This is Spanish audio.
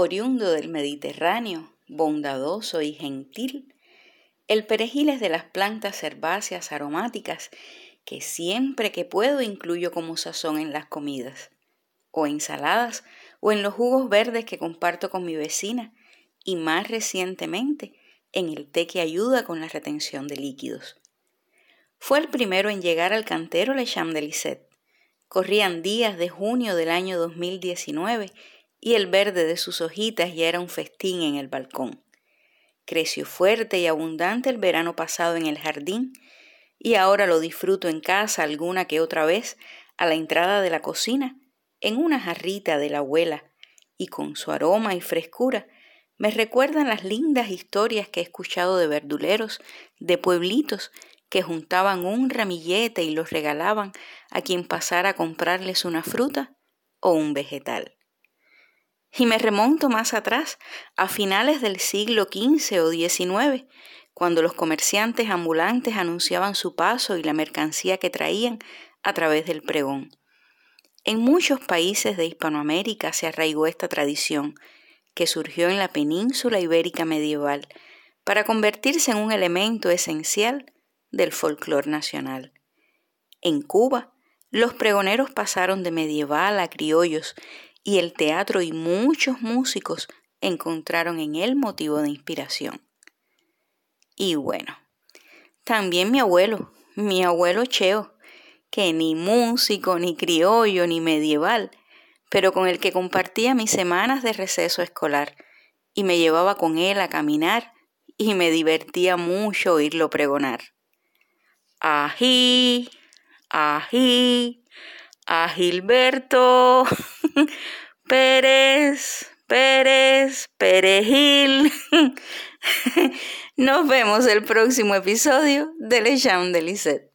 Oriundo del Mediterráneo, bondadoso y gentil, el perejil es de las plantas herbáceas aromáticas que siempre que puedo incluyo como sazón en las comidas, o ensaladas, o en los jugos verdes que comparto con mi vecina, y más recientemente en el té que ayuda con la retención de líquidos. Fue el primero en llegar al cantero Le Cham de Lisette. Corrían días de junio del año 2019 y el verde de sus hojitas ya era un festín en el balcón. Creció fuerte y abundante el verano pasado en el jardín y ahora lo disfruto en casa alguna que otra vez a la entrada de la cocina, en una jarrita de la abuela, y con su aroma y frescura me recuerdan las lindas historias que he escuchado de verduleros, de pueblitos que juntaban un ramillete y los regalaban a quien pasara a comprarles una fruta o un vegetal. Y me remonto más atrás, a finales del siglo XV o XIX, cuando los comerciantes ambulantes anunciaban su paso y la mercancía que traían a través del pregón. En muchos países de Hispanoamérica se arraigó esta tradición, que surgió en la península ibérica medieval, para convertirse en un elemento esencial del folclore nacional. En Cuba, los pregoneros pasaron de medieval a criollos y el teatro y muchos músicos encontraron en él motivo de inspiración. Y bueno, también mi abuelo, mi abuelo Cheo, que ni músico, ni criollo, ni medieval, pero con el que compartía mis semanas de receso escolar y me llevaba con él a caminar y me divertía mucho oírlo pregonar. Ají, ají, a Gilberto Pérez, Pérez, Perejil. Nos vemos el próximo episodio de Le Cham de Lisette.